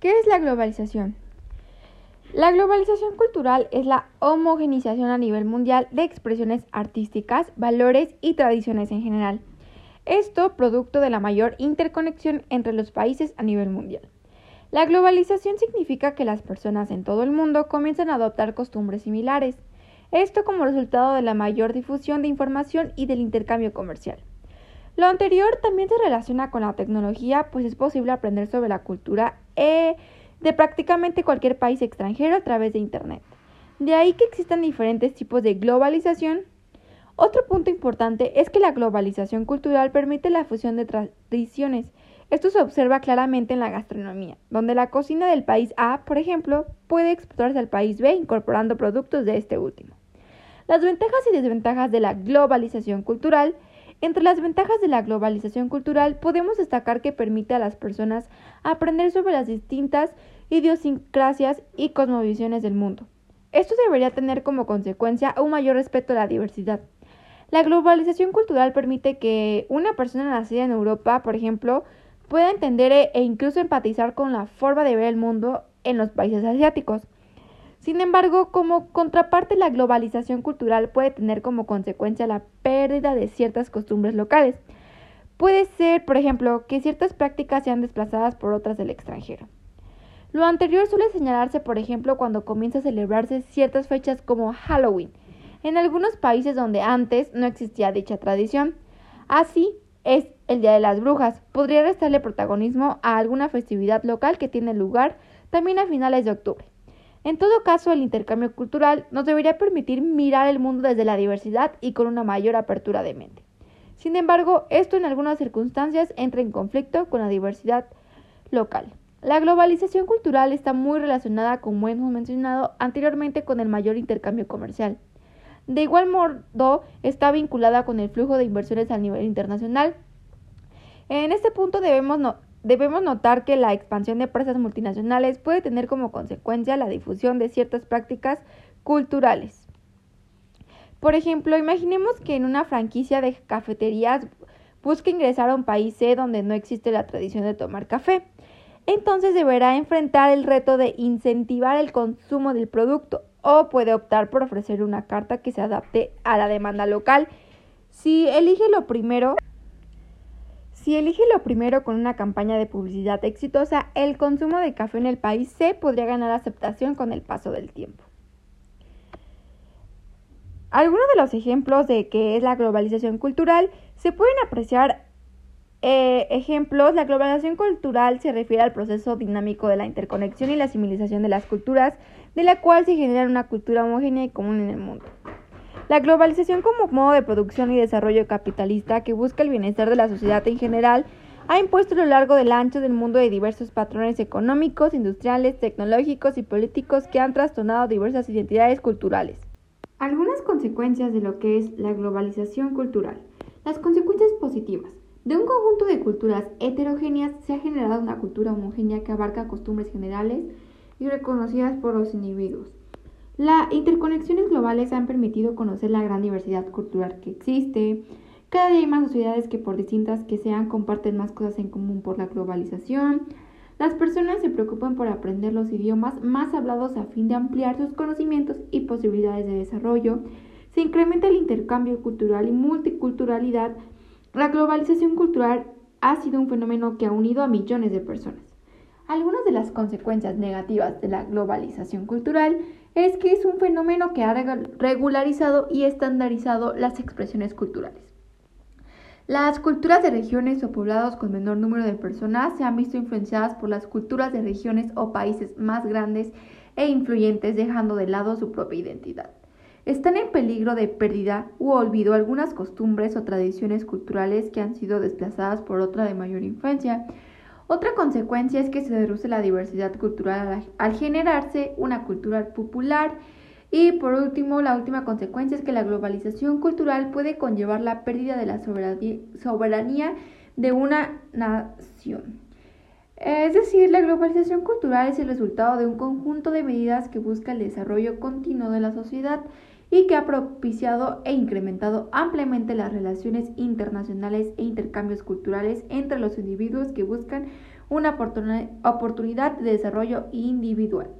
¿Qué es la globalización? La globalización cultural es la homogenización a nivel mundial de expresiones artísticas, valores y tradiciones en general. Esto producto de la mayor interconexión entre los países a nivel mundial. La globalización significa que las personas en todo el mundo comienzan a adoptar costumbres similares, esto como resultado de la mayor difusión de información y del intercambio comercial. Lo anterior también se relaciona con la tecnología, pues es posible aprender sobre la cultura eh, de prácticamente cualquier país extranjero a través de Internet. De ahí que existan diferentes tipos de globalización. Otro punto importante es que la globalización cultural permite la fusión de tradiciones. Esto se observa claramente en la gastronomía, donde la cocina del país A, por ejemplo, puede exportarse al país B incorporando productos de este último. Las ventajas y desventajas de la globalización cultural. Entre las ventajas de la globalización cultural podemos destacar que permite a las personas aprender sobre las distintas idiosincrasias y cosmovisiones del mundo. Esto debería tener como consecuencia un mayor respeto a la diversidad. La globalización cultural permite que una persona nacida en Europa, por ejemplo, pueda entender e incluso empatizar con la forma de ver el mundo en los países asiáticos. Sin embargo, como contraparte, la globalización cultural puede tener como consecuencia la pérdida de ciertas costumbres locales. Puede ser, por ejemplo, que ciertas prácticas sean desplazadas por otras del extranjero. Lo anterior suele señalarse, por ejemplo, cuando comienza a celebrarse ciertas fechas como Halloween, en algunos países donde antes no existía dicha tradición. Así es el Día de las Brujas. Podría restarle protagonismo a alguna festividad local que tiene lugar también a finales de octubre. En todo caso, el intercambio cultural nos debería permitir mirar el mundo desde la diversidad y con una mayor apertura de mente. Sin embargo, esto en algunas circunstancias entra en conflicto con la diversidad local. La globalización cultural está muy relacionada, como hemos mencionado anteriormente, con el mayor intercambio comercial. De igual modo, está vinculada con el flujo de inversiones a nivel internacional. En este punto debemos, debemos notar que la expansión de empresas multinacionales puede tener como consecuencia la difusión de ciertas prácticas culturales. Por ejemplo, imaginemos que en una franquicia de cafeterías busca ingresar a un país C donde no existe la tradición de tomar café. Entonces deberá enfrentar el reto de incentivar el consumo del producto o puede optar por ofrecer una carta que se adapte a la demanda local. Si elige lo primero, si elige lo primero con una campaña de publicidad exitosa, el consumo de café en el país C podría ganar aceptación con el paso del tiempo. Algunos de los ejemplos de qué es la globalización cultural se pueden apreciar eh, ejemplos, la globalización cultural se refiere al proceso dinámico de la interconexión y la civilización de las culturas, de la cual se genera una cultura homogénea y común en el mundo. La globalización como modo de producción y desarrollo capitalista que busca el bienestar de la sociedad en general ha impuesto a lo largo del ancho del mundo de diversos patrones económicos, industriales, tecnológicos y políticos que han trastornado diversas identidades culturales. Algunas consecuencias de lo que es la globalización cultural. Las consecuencias positivas. De un conjunto de culturas heterogéneas se ha generado una cultura homogénea que abarca costumbres generales y reconocidas por los individuos. Las interconexiones globales han permitido conocer la gran diversidad cultural que existe. Cada día hay más sociedades que por distintas que sean comparten más cosas en común por la globalización. Las personas se preocupan por aprender los idiomas más hablados a fin de ampliar sus conocimientos y posibilidades de desarrollo. Se incrementa el intercambio cultural y multiculturalidad la globalización cultural ha sido un fenómeno que ha unido a millones de personas. Algunas de las consecuencias negativas de la globalización cultural es que es un fenómeno que ha regularizado y estandarizado las expresiones culturales. Las culturas de regiones o poblados con menor número de personas se han visto influenciadas por las culturas de regiones o países más grandes e influyentes, dejando de lado su propia identidad. Están en peligro de pérdida u olvido algunas costumbres o tradiciones culturales que han sido desplazadas por otra de mayor influencia. Otra consecuencia es que se reduce la diversidad cultural al generarse una cultura popular. Y por último, la última consecuencia es que la globalización cultural puede conllevar la pérdida de la soberanía de una nación. Es decir, la globalización cultural es el resultado de un conjunto de medidas que busca el desarrollo continuo de la sociedad y que ha propiciado e incrementado ampliamente las relaciones internacionales e intercambios culturales entre los individuos que buscan una oportunidad de desarrollo individual.